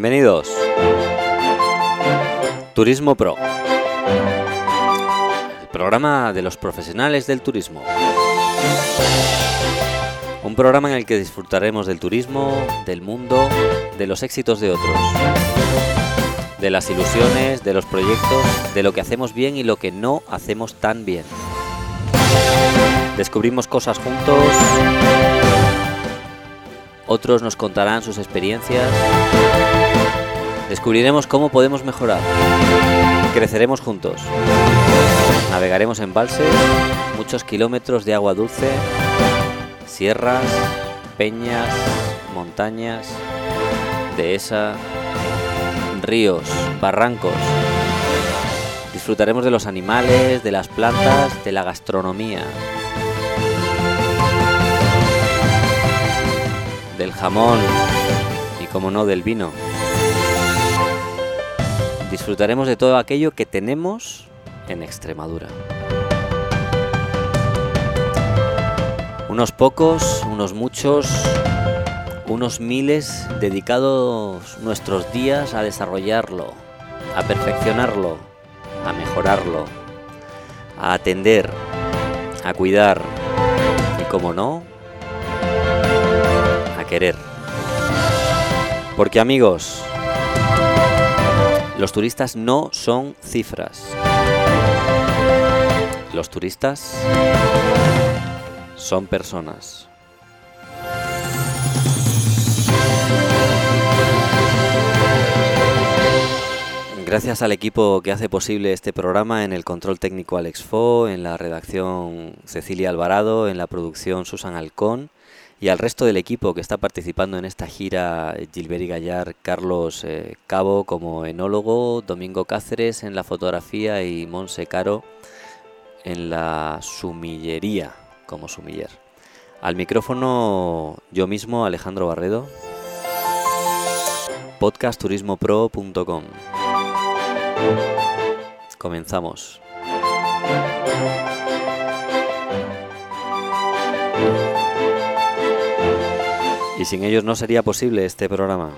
Bienvenidos. Turismo Pro. El programa de los profesionales del turismo. Un programa en el que disfrutaremos del turismo, del mundo, de los éxitos de otros. De las ilusiones, de los proyectos, de lo que hacemos bien y lo que no hacemos tan bien. Descubrimos cosas juntos. Otros nos contarán sus experiencias. Descubriremos cómo podemos mejorar. Creceremos juntos. Navegaremos en embalses, muchos kilómetros de agua dulce, sierras, peñas, montañas, dehesa, ríos, barrancos. Disfrutaremos de los animales, de las plantas, de la gastronomía. Del jamón y, como no, del vino. Disfrutaremos de todo aquello que tenemos en Extremadura. Unos pocos, unos muchos, unos miles dedicados nuestros días a desarrollarlo, a perfeccionarlo, a mejorarlo, a atender, a cuidar y, como no, a querer. Porque amigos, los turistas no son cifras. Los turistas son personas. Gracias al equipo que hace posible este programa, en el control técnico Alex Fo, en la redacción Cecilia Alvarado, en la producción Susan Alcón y al resto del equipo que está participando en esta gira, Gilbert Gallar, Carlos eh, Cabo como enólogo, Domingo Cáceres en la fotografía y Monse Caro en la sumillería como sumiller. Al micrófono yo mismo, Alejandro Barredo, podcastturismopro.com. Comenzamos. Y sin ellos no sería posible este programa.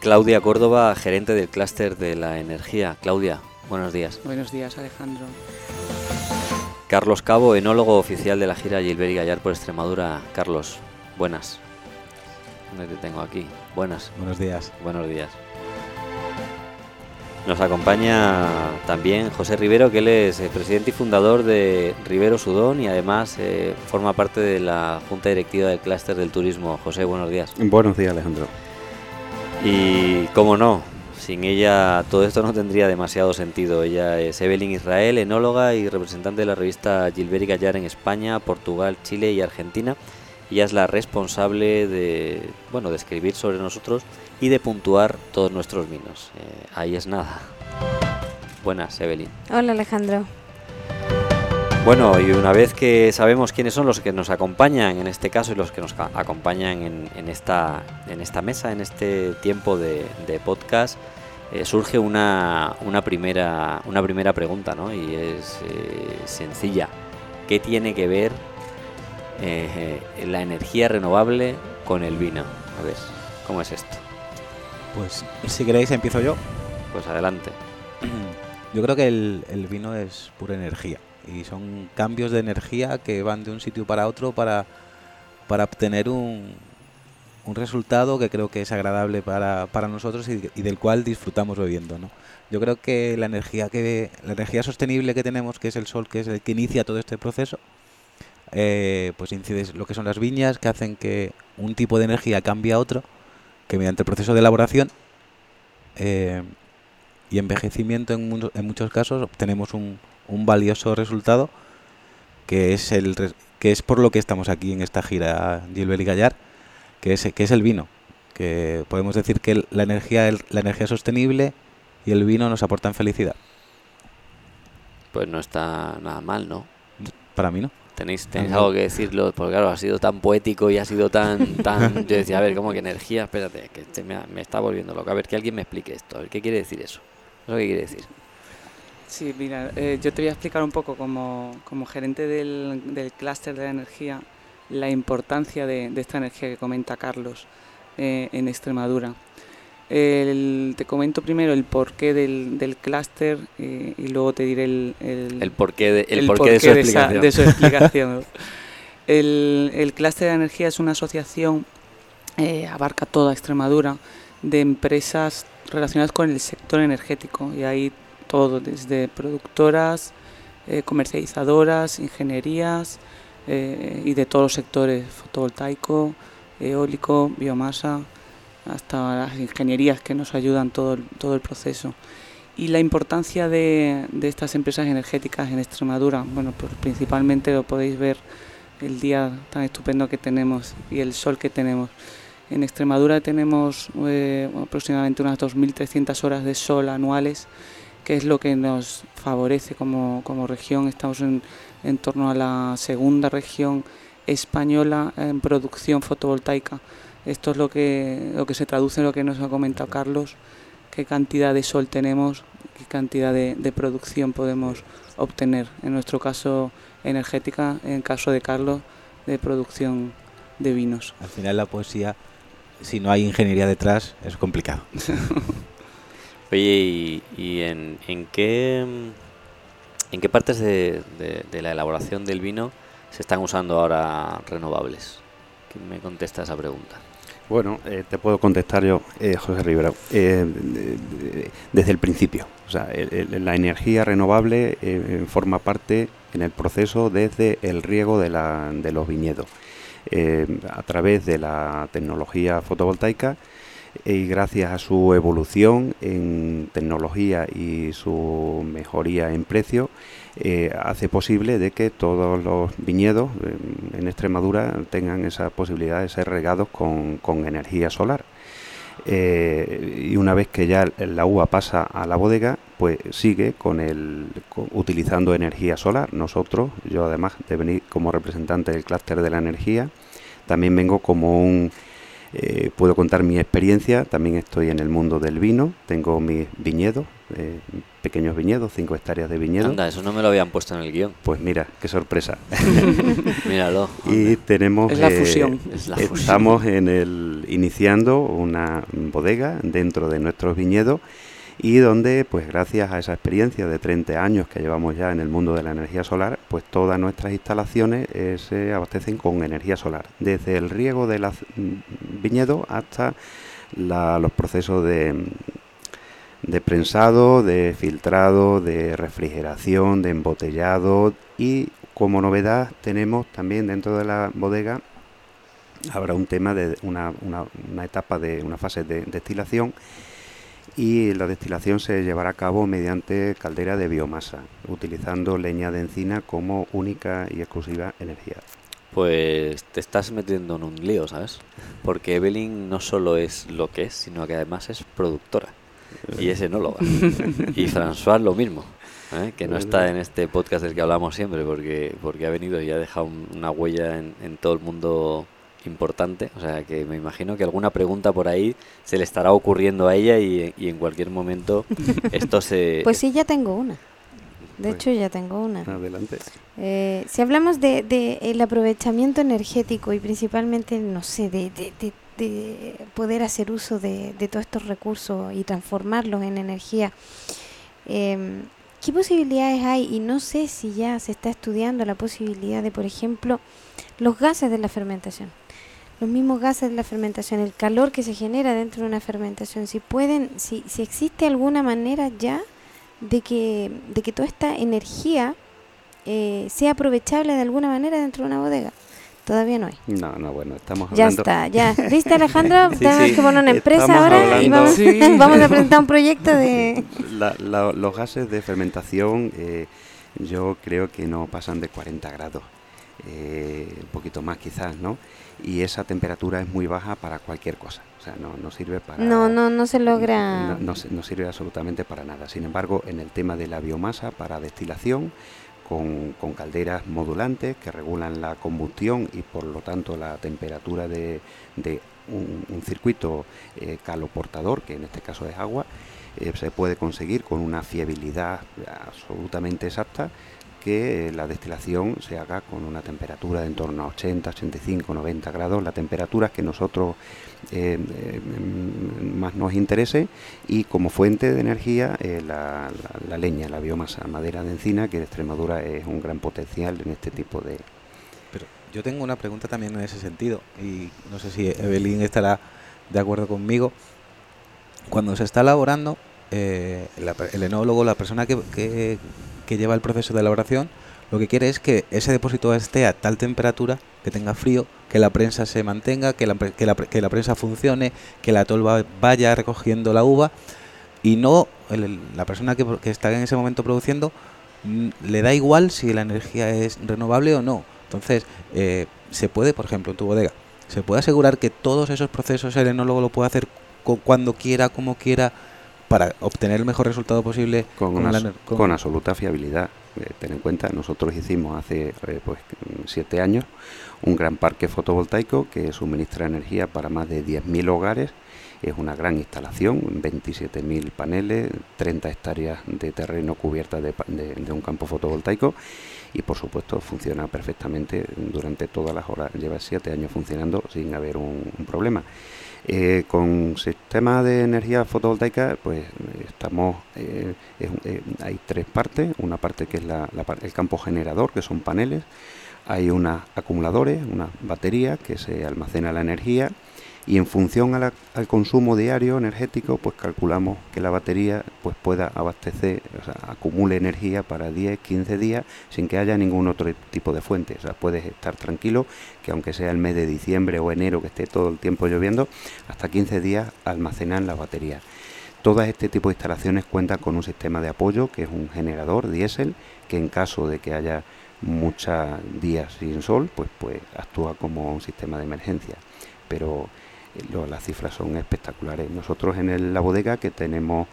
Claudia Córdoba, gerente del clúster de la energía. Claudia, buenos días. Buenos días, Alejandro. Carlos Cabo, enólogo oficial de la gira Gilbert y Gallar por Extremadura. Carlos, buenas. ¿Dónde te tengo aquí? Buenas. Buenos días. Buenos días. Nos acompaña también José Rivero, que él es eh, presidente y fundador de Rivero Sudón y además eh, forma parte de la Junta Directiva del Clúster del Turismo. José, buenos días. Buenos días, Alejandro. Y cómo no, sin ella todo esto no tendría demasiado sentido. Ella es Evelyn Israel, enóloga y representante de la revista Gilbert y Gallar en España, Portugal, Chile y Argentina. Ella es la responsable de, bueno, de escribir sobre nosotros y de puntuar todos nuestros vinos. Eh, ahí es nada. Buenas, Evelyn. Hola, Alejandro. Bueno, y una vez que sabemos quiénes son los que nos acompañan en este caso y los que nos acompañan en, en esta, en esta mesa, en este tiempo de, de podcast, eh, surge una, una, primera, una primera pregunta, ¿no? Y es eh, sencilla. ¿Qué tiene que ver eh, la energía renovable con el vino? A ver, ¿cómo es esto? Pues si queréis empiezo yo. Pues adelante. Yo creo que el, el, vino es pura energía y son cambios de energía que van de un sitio para otro para, para obtener un, un resultado que creo que es agradable para, para nosotros y, y, del cual disfrutamos bebiendo. ¿no? Yo creo que la energía que la energía sostenible que tenemos, que es el sol, que es el que inicia todo este proceso, eh, pues incide lo que son las viñas, que hacen que un tipo de energía cambie a otro que mediante el proceso de elaboración eh, y envejecimiento en, mu en, muchos casos obtenemos un, un, valioso resultado que es el que es por lo que estamos aquí en esta gira Gilbert y Gallar, que es, que es el vino. Que podemos decir que la energía, la energía sostenible y el vino nos aportan felicidad. Pues no está nada mal, ¿no? Para mí no. Tenéis, tenéis algo que decirlo, porque claro, ha sido tan poético y ha sido tan, tan... Yo decía, a ver, ¿cómo que energía? Espérate, que este me, me, está volviendo loco. A ver, que alguien me explique esto. A ver, ¿qué quiere decir eso? ¿Eso qué quiere decir? Sí, mira, eh, yo te voy a explicar un poco como, como gerente del, del clúster de la energía. la importancia de, esta energía que comenta Carlos eh, en Extremadura. Te comento primero el porqué del, del clúster eh, y luego te diré el, el, porqué, de, el, porqué, de, su explicación. el, el clúster de energía es una asociación, eh, abarca toda Extremadura, de empresas relacionadas con el sector energético y hay todo, desde productoras, comercializadoras, ingenierías, eh, y de todos los sectores, fotovoltaico, eólico, biomasa, hasta las ingenierías que nos ayudan todo el, todo el proceso. Y la importancia de, de, estas empresas energéticas en Extremadura, bueno, pues principalmente lo podéis ver el día tan estupendo que tenemos y el sol que tenemos. En Extremadura tenemos eh, aproximadamente unas 2.300 horas de sol anuales, que es lo que nos favorece como, como región. Estamos en, en torno a la segunda región española en producción fotovoltaica. Esto es lo que, lo que se traduce en lo que nos ha comentado Carlos, qué cantidad de sol tenemos, qué cantidad de, producción podemos obtener. En nuestro caso energética, en el caso de Carlos, de producción de vinos. Al final la poesía, si no hay ingeniería detrás, es complicado. Oye, ¿y, en, en qué ¿En qué partes de, la elaboración del vino se están usando ahora renovables? ¿Quién me contesta esa pregunta? Bueno, eh, te puedo contestar yo, eh, José Rivera, eh, desde el principio. O sea, la energía renovable forma parte en el proceso desde el riego de, de los viñedos. a través de la tecnología fotovoltaica y gracias a su evolución en tecnología y su mejoría en precio eh, hace posible de que todos los viñedos en Extremadura tengan esa posibilidad de ser regados con, energía solar. Eh, y una vez que ya la uva pasa a la bodega, pues sigue con el utilizando energía solar. Nosotros, yo además de venir como representante del clúster de la energía, también vengo como un eh, puedo contar mi experiencia, también estoy en el mundo del vino, tengo mis viñedos, eh, pequeños viñedos, 5 hectáreas de viñedo. Anda, eso no me lo habían puesto en el guion. Pues mira, qué sorpresa. Míralo. Y tenemos... Es la eh, fusión. estamos en el iniciando una bodega dentro de nuestros viñedos y donde pues gracias a esa experiencia de 30 años que llevamos ya en el mundo de la energía solar, pues todas nuestras instalaciones eh, se abastecen con energía solar, desde el riego de los mm, viñedos hasta los procesos de, de prensado, de filtrado, de refrigeración, de embotellado y como novedad tenemos también dentro de la bodega habrá un tema de una, una etapa de una fase de destilación y la destilación se llevará a cabo mediante caldera de biomasa, utilizando leña de encina como única y exclusiva energía. Pues te estás metiendo en un lío, ¿sabes? Porque Evelyn no solo es lo que es, sino que además es productora y es enóloga. y François lo mismo, ¿eh? que no está en este podcast del que hablamos siempre, porque, porque ha venido y ha dejado una huella en, en todo el mundo importante, o sea que me imagino que alguna pregunta por ahí se le estará ocurriendo a ella y, en cualquier momento esto se... Pues sí, ya tengo una. De hecho, ya tengo una. Adelante. Eh, si hablamos de, de, el aprovechamiento energético y principalmente, no sé, de, de, de poder hacer uso de, todos estos recursos y transformarlos en energía, eh, ¿qué posibilidades hay? Y no sé si ya se está estudiando la posibilidad de, por ejemplo, los gases de la fermentación los mismos gases de la fermentación, el calor que se genera dentro de una fermentación, si pueden, si, si existe alguna manera ya de que, de que toda esta energía eh, sea aprovechable de alguna manera dentro de una bodega. Todavía no hay. No, no, bueno, estamos hablando... Ya está, ya. ¿Viste, Alejandro? Tenemos que poner una empresa ahora y vamos, a presentar un proyecto de... los gases de fermentación eh, yo creo que no pasan de 40 grados. Eh, un poquito más quizás, ¿no? y esa temperatura es muy baja para cualquier cosa. O sea, no, no sirve para... No, no, no se logra... No, no, sirve absolutamente para nada. Sin embargo, en el tema de la biomasa para destilación, con, con calderas modulantes que regulan la combustión y por lo tanto la temperatura de, de un, circuito eh, caloportador, que en este caso es agua, eh, se puede conseguir con una fiabilidad absolutamente exacta que la destilación se haga con una temperatura de en torno a 80, 85, 90 grados, la temperatura que nosotros eh, eh, más nos interese y como fuente de energía eh, la, leña, la biomasa, madera de encina, que de Extremadura es un gran potencial en este tipo de... Pero yo tengo una pregunta también en ese sentido y no sé si Evelyn estará de acuerdo conmigo. Cuando se está elaborando, el enólogo, la persona que lleva el proceso de elaboración, lo que quiere es que ese depósito esté a tal temperatura, que tenga frío, que la prensa se mantenga, que la, que la, que la prensa funcione, que la tolva vaya recogiendo la uva y no la persona que, está en ese momento produciendo mm, le da igual si la energía es renovable o no. Entonces, eh, se puede, por ejemplo, en tu bodega, se puede asegurar que todos esos procesos el enólogo lo puede hacer cuando quiera, como quiera, para obtener el mejor resultado posible con, con, absoluta fiabilidad. Eh, ten en cuenta, nosotros hicimos hace eh, pues, siete años un gran parque fotovoltaico que suministra energía para más de 10.000 hogares. Es una gran instalación, 27.000 paneles, 30 hectáreas de terreno cubiertas de, un campo fotovoltaico y por supuesto funciona perfectamente durante todas las horas. Lleva siete años funcionando sin haber un problema. Eh, con sistemas de energía fotovoltaica, pues estamos, eh, eh, hay tres partes, una parte que es la, el campo generador, que son paneles, hay unos acumuladores, una batería que se almacena la energía y en función al consumo diario energético, pues calculamos que la batería pues pueda abastecer, o sea, acumule energía para 10, 15 días sin que haya ningún otro tipo de fuente. Puedes estar tranquilo que aunque sea el mes de diciembre o enero que esté todo el tiempo lloviendo, hasta 15 días almacenan la batería. Todo este tipo de instalaciones cuentan con un sistema de apoyo que es un generador diésel que en caso de que haya muchos días sin sol, pues, pues actúa como un sistema de emergencia. Pero las cifras son espectaculares. Nosotros en la bodega que tenemos,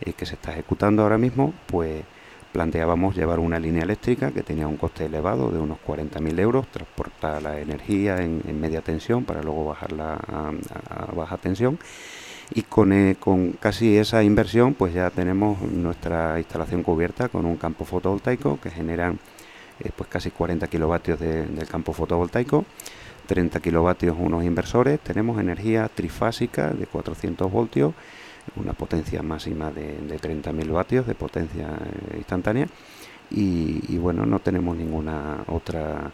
eh, que se está ejecutando ahora mismo, pues planteábamos llevar una línea eléctrica que tenía un coste elevado de unos 40.000 euros, transportar la energía en, media tensión para luego bajarla a, baja tensión y con, eh, con, casi esa inversión pues ya tenemos nuestra instalación cubierta con un campo fotovoltaico que generan eh, pues casi 40 kilovatios del campo fotovoltaico 30 kilovatios unos inversores, tenemos energía trifásica de 400 voltios, una potencia máxima de, de 30.000 vatios de potencia eh, instantánea y, bueno, no tenemos ninguna otra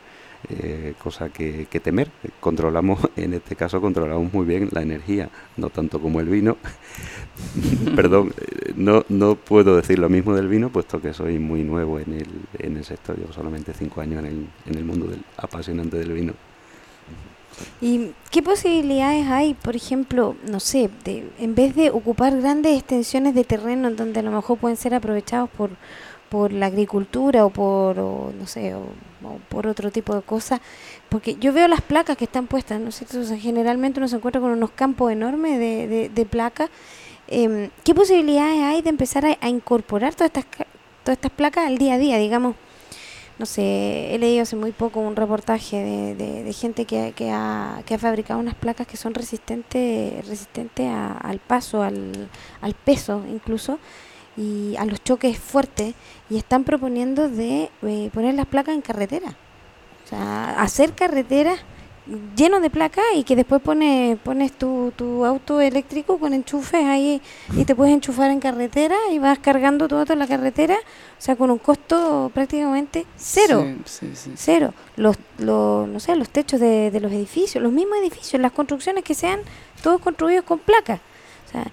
eh, cosa que, temer. Controlamos, en este caso controlamos muy bien la energía, no tanto como el vino. Perdón, eh, no, no puedo decir lo mismo del vino, puesto que soy muy nuevo en el, en el sector, llevo solamente cinco años en el, en el mundo del apasionante del vino. ¿Y qué posibilidades hay, por ejemplo, no sé, de, en vez de ocupar grandes extensiones de terreno en donde a lo mejor pueden ser aprovechados por, por la agricultura o por, no sé, o, por otro tipo de cosas? Porque yo veo las placas que están puestas, ¿no sé, generalmente uno se encuentra con unos campos enormes de, de, placas. Em, ¿Qué posibilidades hay de empezar a, a incorporar todas estas, todas estas placas al día a día, digamos? No sé, he leído hace muy poco un reportaje de, gente que, ha, fabricado unas placas que son resistentes resistentes al paso, al, al peso incluso, y a los choques fuertes, y están proponiendo de eh, poner las placas en carretera. O sea, hacer carreteras lleno de placas y que después pones, pones tu, tu auto eléctrico con enchufes ahí y te puedes enchufar en carretera y vas cargando auto en la carretera, o sea, con un costo prácticamente cero. Cero. Los, los, no sé, los techos de, de los edificios, los mismos edificios, las construcciones que sean todos construidos con placas. O sea,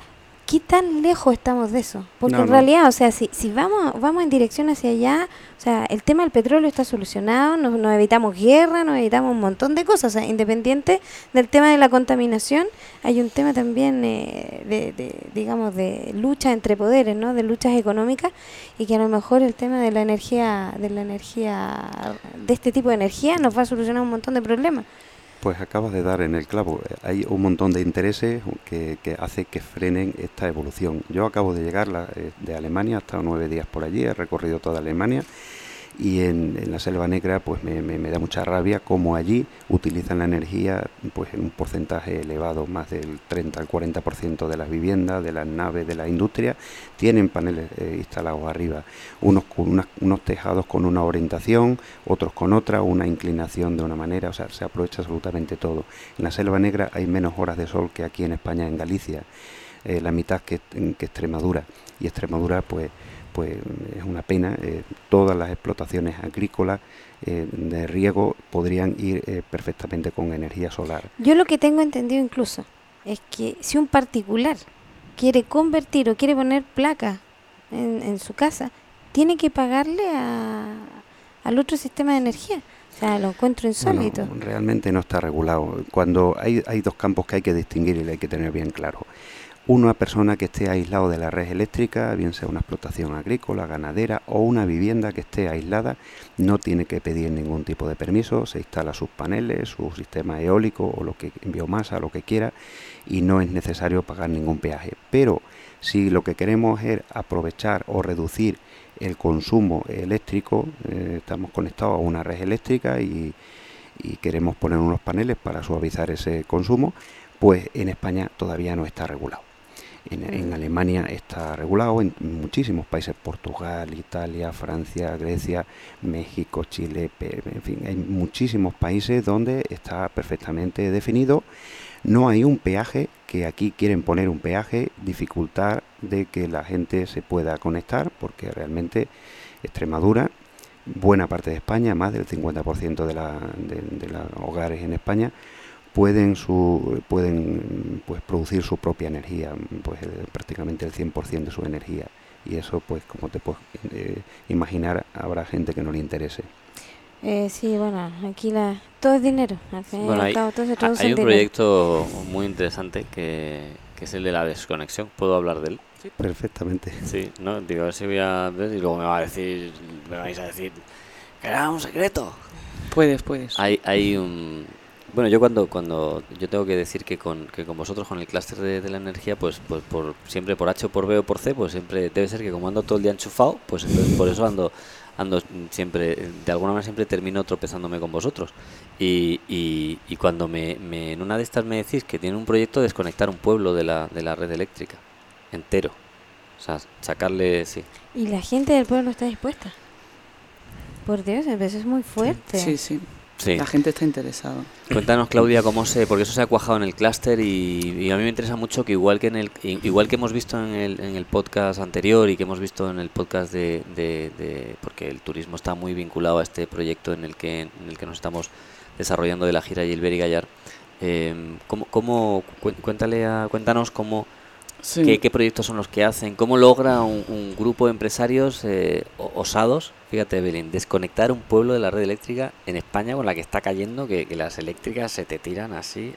¿qué tan lejos estamos de eso? Porque en realidad, o sea, si, si vamos, vamos en dirección hacia allá, o sea, el tema del petróleo está solucionado, nos, evitamos guerra, nos evitamos un montón de cosas, o sea, independiente del tema de la contaminación, hay un tema también eh, de, de, digamos, de lucha entre poderes, ¿no? De luchas económicas y que a lo mejor el tema de la energía, de la energía, de este tipo de energía nos va a solucionar un montón de problemas. Pues acabas de dar en el clavo. Hay un montón de intereses que, que hace que frenen esta evolución. Yo acabo de llegar eh, de Alemania, he estado nueve días por allí, he recorrido toda Alemania y en, la Selva Negra pues me, da mucha rabia cómo allí utilizan la energía pues en un porcentaje elevado, más del 30 al 40% de las viviendas, de las naves, de la industria, tienen paneles eh, instalados arriba, unos con unos tejados con una orientación, otros con otra, una inclinación de una manera, o sea, se aprovecha absolutamente todo. En la Selva Negra hay menos horas de sol que aquí en España, en Galicia, eh, la mitad que, que Extremadura, y Extremadura pues pues es una pena. Eh, todas las explotaciones agrícolas eh, de riego podrían ir eh, perfectamente con energía solar. Yo lo que tengo entendido incluso es que si un particular quiere convertir o quiere poner placa en, su casa, tiene que pagarle al otro sistema de energía. O sea, lo encuentro insólito. realmente no está regulado. Cuando hay, hay dos campos que hay que distinguir y hay que tener bien claro una persona que esté aislado de la red eléctrica, bien sea una explotación agrícola, ganadera o una vivienda que esté aislada, no tiene que pedir ningún tipo de permiso, se instala sus paneles, su sistema eólico o lo que biomasa, lo que quiera, y no es necesario pagar ningún peaje. Pero si lo que queremos es aprovechar o reducir el consumo eléctrico, eh, estamos conectados a una red eléctrica y, y queremos poner unos paneles para suavizar ese consumo, pues en España todavía no está regulado. En, Alemania está regulado, en muchísimos países, Portugal, Italia, Francia, Grecia, México, Chile, en fin, hay muchísimos países donde está perfectamente definido. No hay un peaje, que aquí quieren poner un peaje, dificultar de que la gente se pueda conectar, porque realmente Extremadura, buena parte de España, más del 50% de, la, de los hogares en España, pueden su, pueden pues producir su propia energía pues eh, prácticamente el 100% de su energía. Y eso pues como te puedes eh, imaginar habrá gente que no le interese. Eh, sí bueno aquí la todo es dinero hay, un proyecto muy interesante que, que, es el de la desconexión. Puedo hablar de él sí. perfectamente. Sí no digo a ver si voy a ver y luego me va a decir me vais a decir que era un secreto. Puedes puedes. Hay hay un bueno, yo cuando cuando yo tengo que decir que con, que con vosotros, con el clúster de, la energía, pues, pues por siempre por H o por B o por C, pues siempre debe ser que como ando todo el día enchufado, pues entonces por eso ando ando siempre, de alguna manera siempre termino tropezándome con vosotros. Y, y, y cuando me, me, en una de estas me decís que tiene un proyecto de desconectar un pueblo de la, de la red eléctrica, entero. O sea, sacarle, sí. Y la gente del pueblo no está dispuesta. Por Dios, a veces es muy fuerte. sí. sí. La gente está interesada. Cuéntanos, Claudia, cómo se, porque eso se ha cuajado en el clúster y, a mí me interesa mucho que igual que en el, igual que hemos visto en el, en el podcast anterior y que hemos visto en el podcast de, de, porque el turismo está muy vinculado a este proyecto en el que, en el que nos estamos desarrollando de la gira Gilbert y Gallar. Eh, ¿cómo, cómo, cuéntale a, cuéntanos cómo ¿Qué, proyectos son los que hacen? ¿Cómo logra un, grupo de empresarios eh, osados, fíjate Belén, desconectar un pueblo de la red eléctrica en España con la que está cayendo, que, las eléctricas se te tiran así?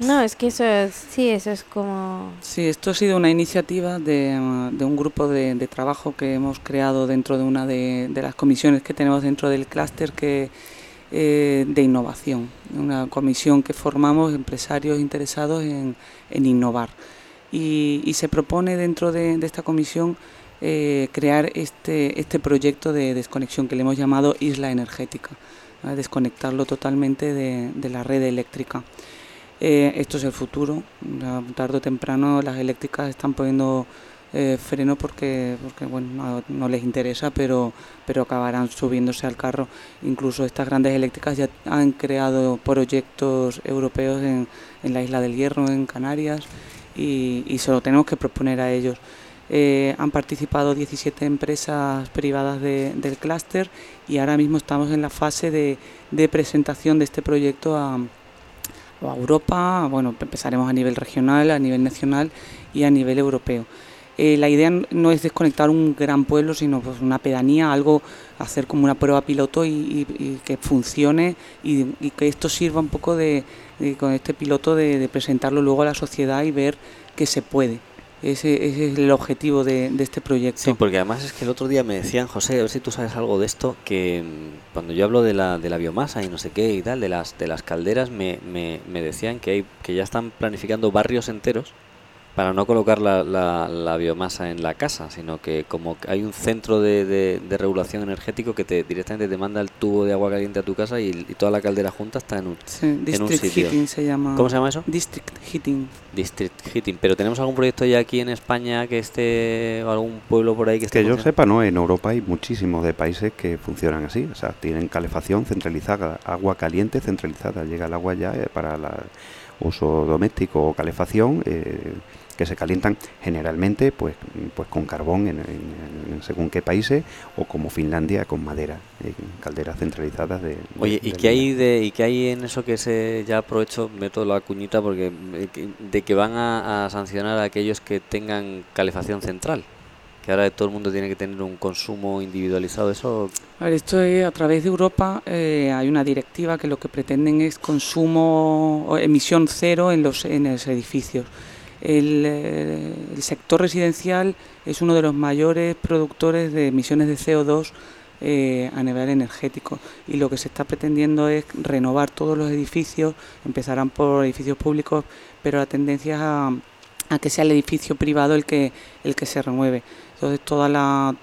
No, es que eso es, sí, eso es como... Sí, esto ha sido una iniciativa de, un grupo de, trabajo que hemos creado dentro de una de, las comisiones que tenemos dentro del clúster que eh, de innovación, una comisión que formamos empresarios interesados en innovar y, se propone dentro de, esta comisión eh, crear este, este proyecto de desconexión que le hemos llamado isla energética, desconectarlo totalmente de, la red eléctrica. Eh, esto es el futuro, tarde o temprano las eléctricas están poniendo eh, freno porque, porque bueno, no, les interesa, pero, pero acabarán subiéndose al carro. Incluso estas grandes eléctricas ya han creado proyectos europeos en, en la isla del Hierro, en Canarias, y, y se lo tenemos que proponer a ellos. Eh, han participado 17 empresas privadas del clúster y ahora mismo estamos en la fase de, presentación de este proyecto a, Europa. Bueno, empezaremos a nivel regional, a nivel nacional y a nivel europeo. Eh, la idea no es desconectar un gran pueblo, sino pues una pedanía, algo, hacer como una prueba piloto y, que funcione y, que esto sirva un poco de, con este piloto de, presentarlo luego a la sociedad y ver que se puede. Ese, es el objetivo de, este proyecto. Sí, porque además es que el otro día me decían, José, a ver si tú sabes algo de esto, que mm, cuando yo hablo de la, de la biomasa y no sé qué y tal, de las, de las calderas, me, me, me decían que, hay, que ya están planificando barrios enteros para no colocar la, la, biomasa en la casa, sino que como hay un centro de, de, regulación energético que te directamente te manda el tubo de agua caliente a tu casa y, toda la caldera junta está en un, en un sitio. Heating se llama. ¿Cómo se llama eso? District Heating. District Heating. Pero tenemos algún proyecto ya aquí en España que esté o algún pueblo por ahí que esté. Que yo sepa, no. En Europa hay muchísimos de países que funcionan así. O sea, tienen calefacción centralizada, agua caliente centralizada. Llega el agua ya eh, para el uso doméstico o calefacción. Eh, que se calientan generalmente pues, pues con carbón en, según qué países o como Finlandia con madera, en calderas centralizadas de... Oye, ¿y qué hay de y qué hay en eso que se ya aprovecho, meto la cuñita porque de que van a, sancionar a aquellos que tengan calefacción central? que ahora todo el mundo tiene que tener un consumo individualizado. Eso. A ver, esto es a través de Europa eh, hay una directiva que lo que pretenden es consumo o emisión cero en los en los edificios. Eh, el, sector residencial es uno de los mayores productores de emisiones de CO2 eh, a nivel energético y lo que se está pretendiendo es renovar todos los edificios, empezarán por edificios públicos, pero la tendencia es a, que sea el edificio privado el que, el que se renueve. Entonces, toda la,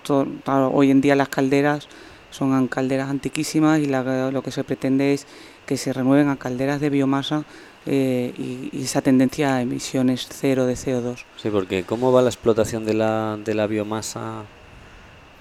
hoy en día las calderas son calderas antiquísimas y lo que se pretende es que se renueven a calderas de biomasa eh, y, esa tendencia a emisiones cero de CO2. Sí, porque ¿cómo va la explotación de la, de la biomasa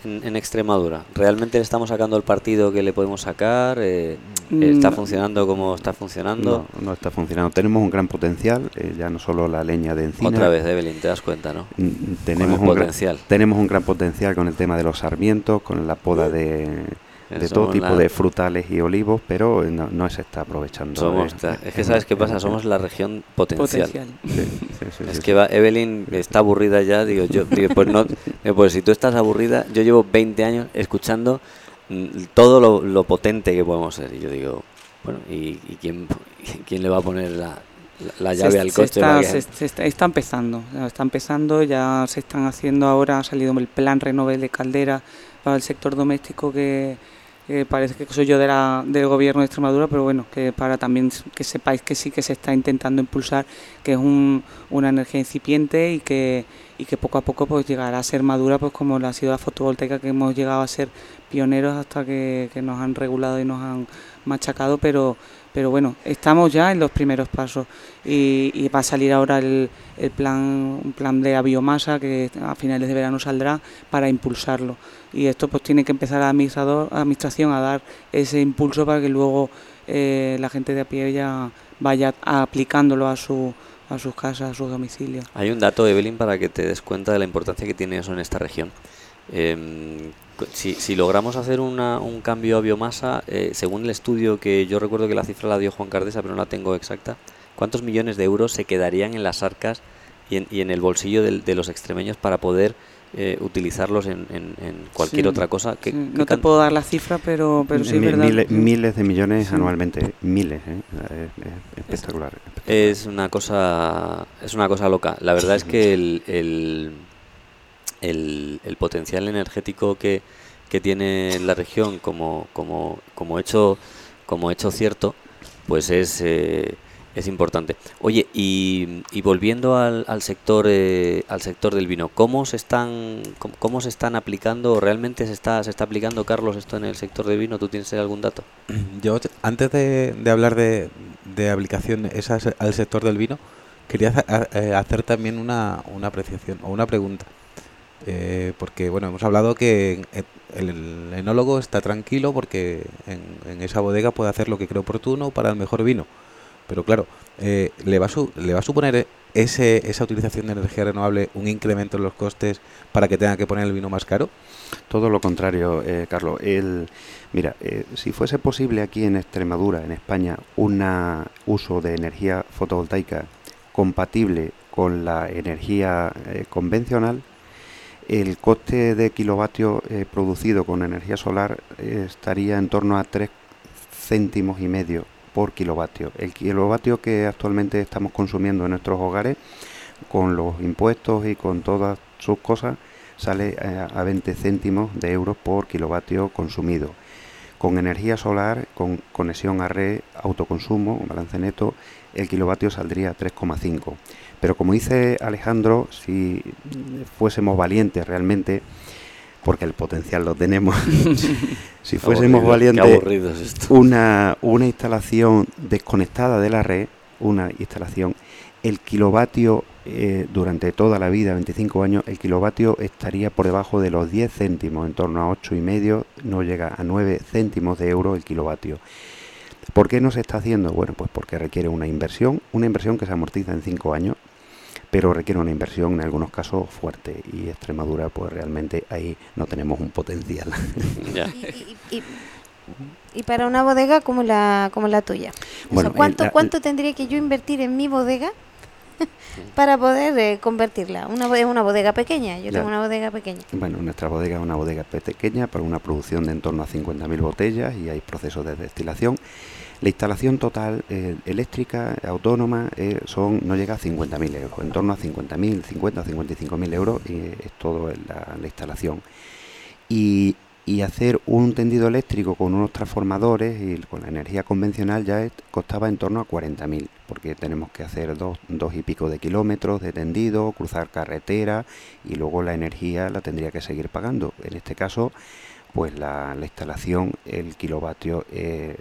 en, Extremadura? ¿Realmente le estamos sacando el partido que le podemos sacar? Eh, mm, ¿Está funcionando como está funcionando? No, no está funcionando. Tenemos un gran potencial, eh, ya no solo la leña de encina. Otra vez, Evelyn, te das cuenta, ¿no? Mm, tenemos un potencial. tenemos un gran potencial con el tema de los sarmientos, con la poda de de todo tipo de frutales y olivos, pero no, se está aprovechando. es que sabes qué pasa, somos la región potencial. es que Evelyn está aburrida ya, digo yo, pues no, pues si tú estás aburrida, yo llevo 20 años escuchando mm, todo lo, potente que podemos ser y yo digo, bueno, ¿y, quién, quién le va a poner la, la llave al coche. Se está, está, empezando, está empezando, ya se están haciendo ahora, ha salido el plan Renove de Caldera para el sector doméstico que parece que soy yo del gobierno de Extremadura, pero bueno, que para también que sepáis que sí que se está intentando impulsar, que es un, una energía incipiente y que, y que poco a poco pues llegará a ser madura, pues como la ha sido la fotovoltaica, que hemos llegado a ser pioneros hasta que, que nos han regulado y nos han machacado, pero pero bueno, estamos ya en los primeros pasos y, va a salir ahora el, plan, plan de la biomasa que a finales de verano saldrá para impulsarlo y esto pues tiene que empezar la administración a dar ese impulso para que luego eh, la gente de a pie ya vaya aplicándolo a su a sus casas, a sus domicilios. Hay un dato, Evelyn, para que te des cuenta de la importancia que tiene eso en esta región. Em, si, si, logramos hacer una, un cambio a biomasa, eh, según el estudio que yo recuerdo que la cifra la dio Juan Cardesa, pero no la tengo exacta, ¿cuántos millones de euros se quedarían en las arcas y en, y en el bolsillo de, los extremeños para poder eh, utilizarlos en, en, cualquier otra cosa? Que, no te puedo dar la cifra, pero, pero sí es verdad. Miles, de millones anualmente, miles, ¿eh? espectacular, Es una cosa, es una cosa loca. La verdad es que el el, el potencial energético que, que, tiene la región como, como, como, hecho, como hecho cierto, pues es, eh, es importante. Oye, y, y volviendo al, al sector eh, al sector del vino, ¿cómo se están cómo, se están aplicando realmente se está se está aplicando Carlos esto en el sector del vino? ¿Tú tienes algún dato? Yo antes de, de hablar de, de aplicación esa al sector del vino, quería eh, hacer también una, una apreciación o una pregunta. Eh, porque bueno, hemos hablado que el, enólogo está tranquilo porque en, esa bodega puede hacer lo que cree oportuno para el mejor vino. Pero claro, eh, ¿le, va a ¿le va a suponer ese, esa utilización de energía renovable un incremento en los costes para que tenga que poner el vino más caro? Todo lo contrario, eh, Carlos. El, mira, si fuese posible aquí en Extremadura, en España, un uso de energía fotovoltaica compatible con la energía convencional, el coste de kilovatio eh, producido con energía solar eh, estaría en torno a 3 céntimos y medio por kilovatio. El kilovatio que actualmente estamos consumiendo en nuestros hogares, con los impuestos y con todas sus cosas, sale eh, a 20 céntimos de euros por kilovatio consumido. Con energía solar, con conexión a red, autoconsumo, balance neto, el kilovatio saldría a 3,5. Pero como dice Alejandro, si fuésemos valientes realmente, porque el potencial lo tenemos, si fuésemos valientes, una, una instalación desconectada de la red, una instalación, el kilovatio eh, durante toda la vida, 25 años, el kilovatio estaría por debajo de los 10 céntimos, en torno a 8,5, no llega a 9 céntimos de euro el kilovatio. ¿Por qué no se está haciendo? Bueno, pues porque requiere una inversión, una inversión que se amortiza en 5 años, pero requiere una inversión en algunos casos fuerte y Extremadura pues realmente ahí no tenemos un potencial. Y, para una bodega como la como la tuya, ¿cuánto, ¿cuánto tendría que yo invertir en mi bodega para poder eh, convertirla. Una, es una bodega pequeña, yo tengo una bodega pequeña. Bueno, nuestra bodega es una bodega pequeña para una producción de en torno a 50.000 botellas y hay procesos de destilación. La instalación total eh, eléctrica autónoma eh, son no llega a 50.000 euros, en torno a 50.000, 50 55.000 euros y es todo la, la instalación. Y y hacer un tendido eléctrico con unos transformadores y con la energía convencional ya costaba en torno a 40.000, porque tenemos que hacer dos, dos, y pico de kilómetros de tendido, cruzar carretera y luego la energía la tendría que seguir pagando. En este caso, pues la, instalación, el kilovatio eh,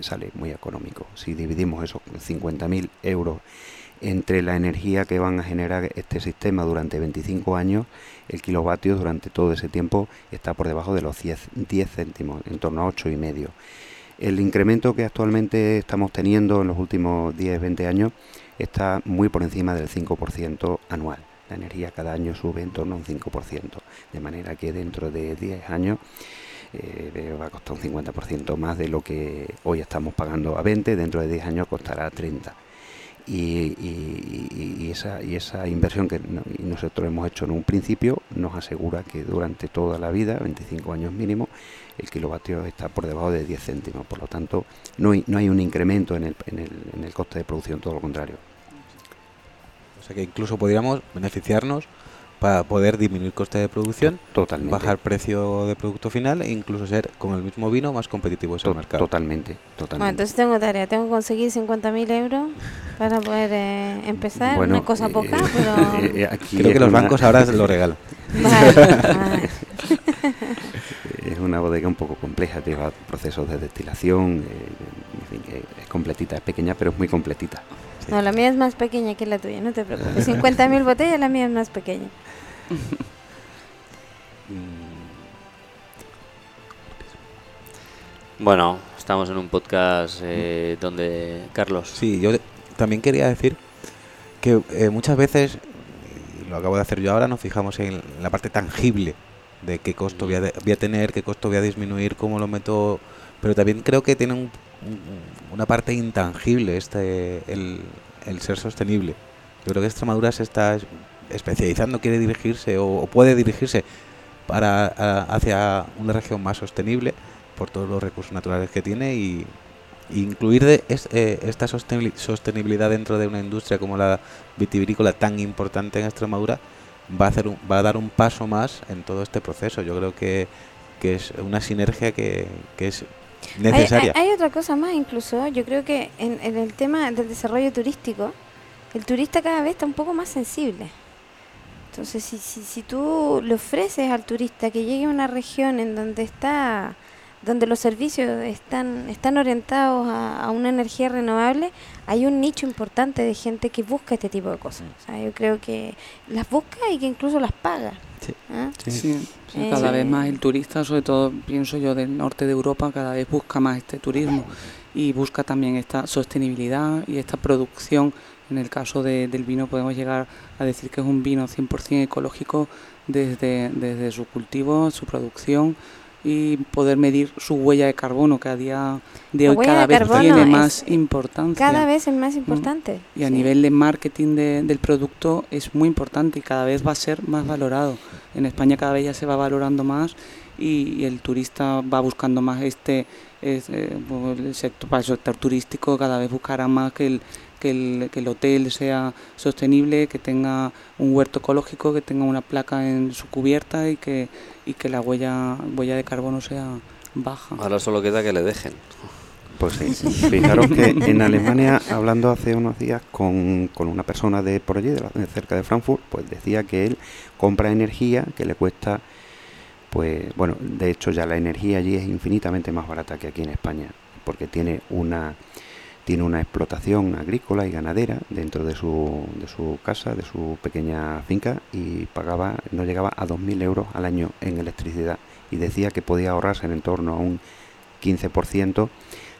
sale muy económico. Si dividimos esos 50.000 euros entre la energía que van a generar este sistema durante 25 años, el kilovatio durante todo ese tiempo está por debajo de los 10, 10 céntimos, en torno a 8 y medio. El incremento que actualmente estamos teniendo en los últimos 10-20 años está muy por encima del 5% anual. La energía cada año sube en torno a un 5%, de manera que dentro de 10 años eh, va a costar un 50% más de lo que hoy estamos pagando a 20, dentro de 10 años costará 30 y, esa, y esa inversión que nosotros hemos hecho en un principio nos asegura que durante toda la vida, 25 años mínimo, el kilovatio está por debajo de 10 céntimos. Por lo tanto, no hay, no hay un incremento en el, en, el, en el coste de producción, todo lo contrario. O sea que incluso podríamos beneficiarnos para poder disminuir coste de producción, bajar precio de producto final e incluso ser con el mismo vino más competitivo en el mercado. Totalmente, totalmente. Bueno, entonces tengo tarea, tengo que conseguir 50.000 euros para poder eh, empezar, una cosa poca, eh, pero... Eh, Creo que los bancos ahora lo regalan. es una bodega un poco compleja, lleva procesos de destilación, es completita, es pequeña pero es muy completita. No, la mía es más pequeña que la tuya, no te preocupes. 50.000 botellas, la mía es más pequeña. Bueno, estamos en un podcast eh, donde Carlos. Sí, yo también quería decir que eh, muchas veces, y lo acabo de hacer yo ahora, nos fijamos en la parte tangible de qué costo voy a, tener, qué costo voy a disminuir, cómo lo meto, pero también creo que tiene una parte intangible este el, el ser sostenible. Yo creo que Extremadura se está especializando, quiere dirigirse o, puede dirigirse para hacia una región más sostenible por todos los recursos naturales que tiene y, incluir de, eh, esta sostenibilidad dentro de una industria como la vitivinícola tan importante en Extremadura va a hacer va a dar un paso más en todo este proceso. Yo creo que, que es una sinergia que, que es necesaria. Hay, otra cosa más incluso, yo creo que en, en el tema del desarrollo turístico, el turista cada vez está un poco más sensible. Entonces, si, si, si tú le ofreces al turista que llegue a una región en donde está donde los servicios están están orientados a, una energía renovable, hay un nicho importante de gente que busca este tipo de cosas. O sea, yo creo que las busca y que incluso las paga. Sí, ¿Ah? sí. cada vez más el turista, sobre todo pienso yo del norte de Europa, cada vez busca más este turismo y busca también esta sostenibilidad y esta producción en el caso de, del vino podemos llegar a decir que es un vino 100% ecológico desde, desde su cultivo, su producción y poder medir su huella de carbono que a día de hoy cada vez tiene más importancia. Cada vez es más mm. importante. Y a nivel de marketing del producto es muy importante y cada vez va a ser más valorado. En España cada vez ya se va valorando más y, el turista va buscando más este, eh, el sector, para el sector turístico cada vez buscará más que el que el, que el hotel sea sostenible, que tenga un huerto ecológico, que tenga una placa en su cubierta y que, y que la huella, huella de carbono sea baja. Ahora solo queda que le dejen. Pues sí. Fijaros que en Alemania, hablando hace unos días con, con una persona de por allí, de la- de cerca de Frankfurt, pues decía que él compra energía que le cuesta, pues bueno, de hecho ya la energía allí es infinitamente más barata que aquí en España, porque tiene una tiene una explotación agrícola y ganadera dentro de su, de su casa, de su pequeña finca y pagaba, no llegaba a 2.000 euros al año en electricidad y decía que podía ahorrarse en torno a un 15%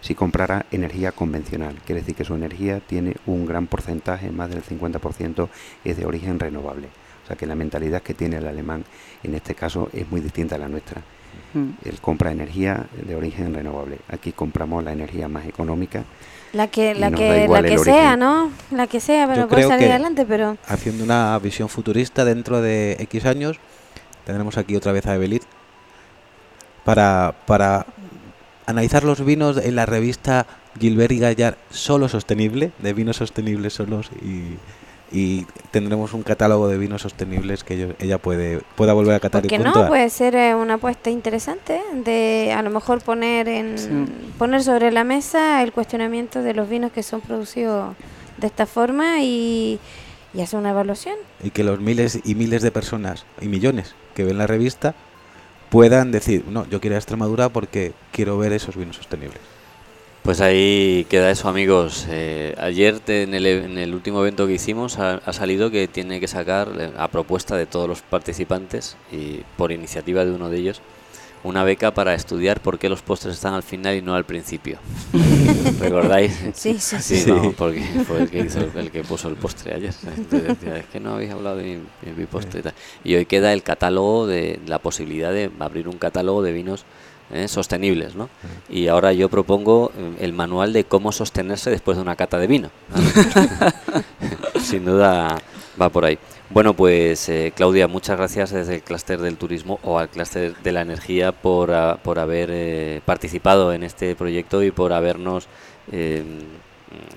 si comprara energía convencional. Quiere decir que su energía tiene un gran porcentaje, más del 50% es de origen renovable. O sea que la mentalidad que tiene el alemán en este caso es muy distinta a la nuestra. Mm. Él compra energía de origen renovable. Aquí compramos la energía más económica. La que, la que, la que sea. ¿no? La que sea, pero Yo por creo salir que- adelante, pero Haciendo una visión futurista dentro de X años, tendremos aquí otra vez a Evelyn para, para analizar los vinos en la revista Gilbert y Gallar Solo Sostenible, de vinos sostenibles solos y, y tendremos un catálogo de vinos sostenibles que ellos- ella puede pueda volver a catar ¿por y qué no? puntuar. Puede ser eh, una apuesta interesante de a lo mejor poner en Sí. poner sobre la mesa el cuestionamiento de los vinos que son producidos de esta forma y, y hacer una evaluación. y que los miles y miles de personas y millones que ven la revista puedan decir, no, yo quiero ir a Extremadura porque quiero ver esos vinos sostenibles. Pues ahí queda eso, amigos. Eh, ayer te- en, el, en el último evento que hicimos ha, ha salido que tiene que sacar, eh, a propuesta de todos los participantes y por iniciativa de uno de ellos, una beca para estudiar por qué los postres están al final y no al principio. ¿Recordáis? Sí, sí, Sí, porque fue el que, hizo, el que puso el postre ayer. Es que no habéis hablado de mi, de mi postre y tal. Y hoy queda el catálogo de la posibilidad de abrir un catálogo de vinos eh, sostenibles, ¿no? Y ahora yo propongo eh, el manual de cómo sostenerse después de una cata de vino. Sin duda va por ahí. Bueno, pues eh, Claudia, muchas gracias desde el clúster del turismo o al clúster de la energía por, ah, por haber eh, participado en este proyecto y por habernos eh,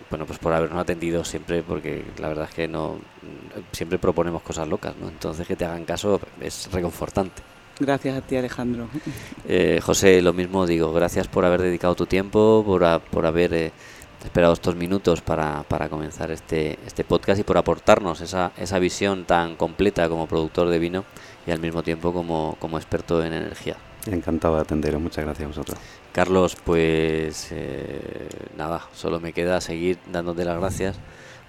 bueno pues por habernos atendido siempre porque la verdad es que no siempre proponemos cosas locas, ¿no? Entonces que te hagan caso es reconfortante. Gracias a ti, Alejandro. Eh, José, lo mismo digo, gracias por haber dedicado tu tiempo, por, a- por haber eh, esperado estos minutos para, para comenzar este, este podcast y por aportarnos esa, esa visión tan completa como productor de vino y al mismo tiempo como, como experto en energía. Encantado de atenderos. Muchas gracias a vosotros. Carlos, pues eh, nada, solo me queda seguir dándote las gracias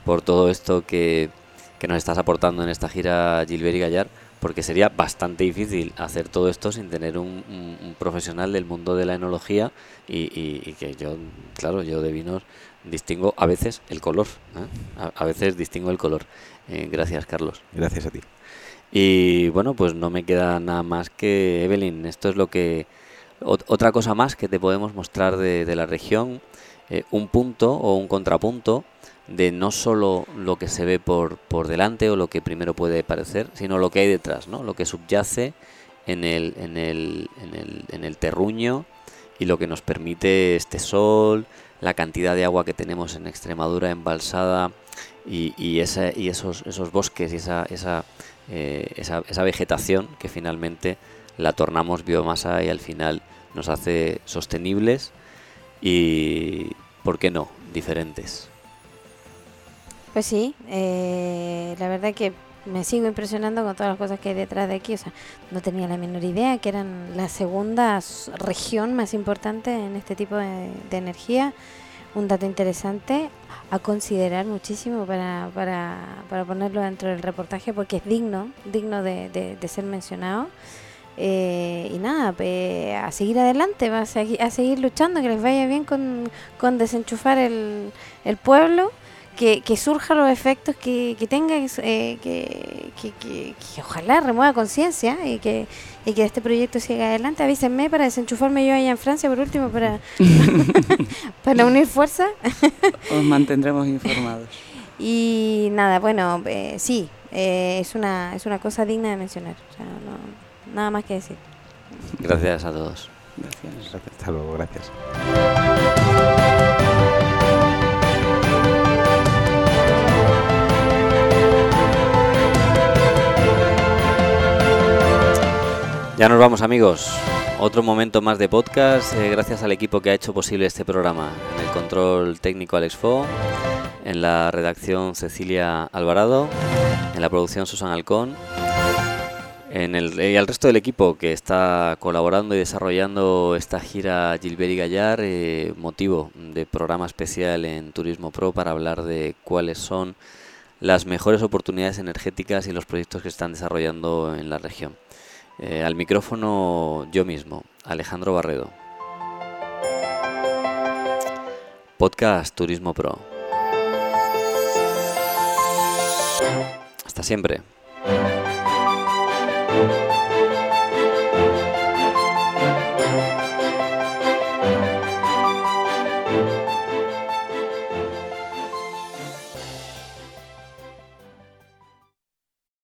por todo esto que, que nos estás aportando en esta gira Gilbert y Gallar, porque sería bastante difícil hacer todo esto sin tener un, un- un profesional del mundo de la enología y, y- y que yo, claro, yo de vinos distingo a veces el color, ¿eh? a, a veces distingo el color. Eh, gracias, Carlos. Gracias a ti. Y bueno, pues no me queda nada más que Evelyn. Esto es lo que. ot- otra cosa más que te podemos mostrar de, de la región. eh, un punto o un contrapunto de no solo lo que se ve por, por delante o lo que primero puede parecer, sino lo que hay detrás, ¿no? Lo que subyace en el, en el, en el, en el terruño y lo que nos permite este sol, la cantidad de agua que tenemos en Extremadura embalsada y, y, esa- y esos, esos bosques y esa, esa, eh, esa, esa vegetación que finalmente la tornamos biomasa y al final nos hace sostenibles y, ¿por qué no?, diferentes. Pues sí, eh, la verdad que me sigo impresionando con todas las cosas que hay detrás de aquí. O sea, no tenía la menor idea que eran la segunda región más importante en este tipo de, energía. Un dato interesante a considerar muchísimo para, para, para ponerlo dentro del reportaje porque es digno, digno de, de- ser mencionado. Eh, y nada, pe- a seguir adelante, a, segui- a seguir luchando, que les vaya bien con, con desenchufar el, el pueblo que, que surjan los efectos que, que tenga, eh, que, que, que- que ojalá remueva conciencia y que, y que este proyecto siga adelante. Avísenme para desenchufarme yo allá en Francia por último, para, para unir fuerza. Os mantendremos informados. Y nada, bueno, eh, sí, eh, es, una, es una cosa digna de mencionar. O sea, no- nada más que decir. Gracias a todos. Gracias. Hasta luego, gracias. Ya nos vamos amigos. otro momento más de podcast, eh, gracias al equipo que ha hecho posible este programa. En el control técnico Alex Fo, en la redacción Cecilia Alvarado, en la producción Susan Alcón, y al resto del equipo que está colaborando y desarrollando esta gira Gilbert y Gallar, eh, motivo de programa especial en Turismo Pro para hablar de cuáles son las mejores oportunidades energéticas y los proyectos que están desarrollando en la región. Eh, al micrófono yo mismo, Alejandro Barredo. Podcast Turismo Pro. Hasta siempre.